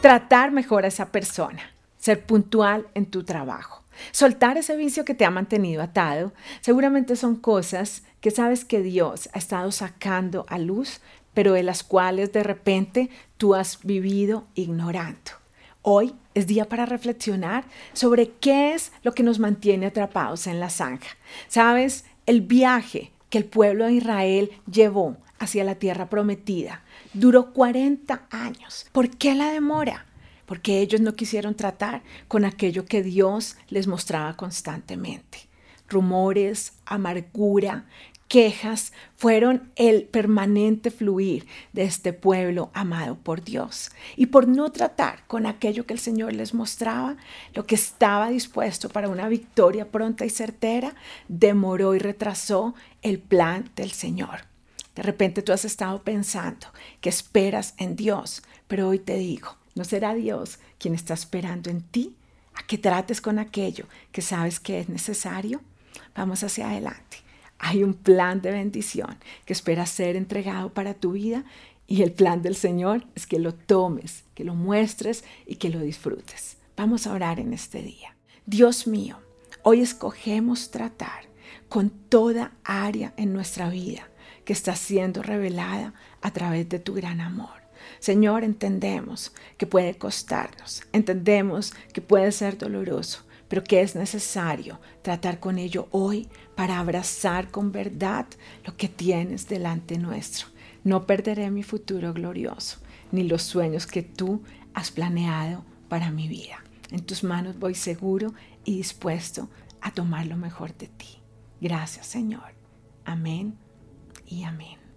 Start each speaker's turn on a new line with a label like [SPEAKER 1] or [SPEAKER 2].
[SPEAKER 1] tratar mejor a esa persona, ser puntual en tu trabajo. Soltar ese vicio que te ha mantenido atado, seguramente son cosas que sabes que Dios ha estado sacando a luz, pero de las cuales de repente tú has vivido ignorando. Hoy es día para reflexionar sobre qué es lo que nos mantiene atrapados en la zanja. Sabes, el viaje que el pueblo de Israel llevó hacia la tierra prometida duró 40 años. ¿Por qué la demora? Porque ellos no quisieron tratar con aquello que Dios les mostraba constantemente. Rumores, amargura, quejas fueron el permanente fluir de este pueblo amado por Dios. Y por no tratar con aquello que el Señor les mostraba, lo que estaba dispuesto para una victoria pronta y certera, demoró y retrasó el plan del Señor. De repente tú has estado pensando que esperas en Dios, pero hoy te digo, ¿no será Dios quien está esperando en ti a que trates con aquello que sabes que es necesario? Vamos hacia adelante. Hay un plan de bendición que espera ser entregado para tu vida y el plan del Señor es que lo tomes, que lo muestres y que lo disfrutes. Vamos a orar en este día. Dios mío, hoy escogemos tratar con toda área en nuestra vida que está siendo revelada a través de tu gran amor. Señor, entendemos que puede costarnos, entendemos que puede ser doloroso, pero que es necesario tratar con ello hoy para abrazar con verdad lo que tienes delante nuestro. No perderé mi futuro glorioso, ni los sueños que tú has planeado para mi vida. En tus manos voy seguro y dispuesto a tomar lo mejor de ti. Gracias Señor. Amén y amén.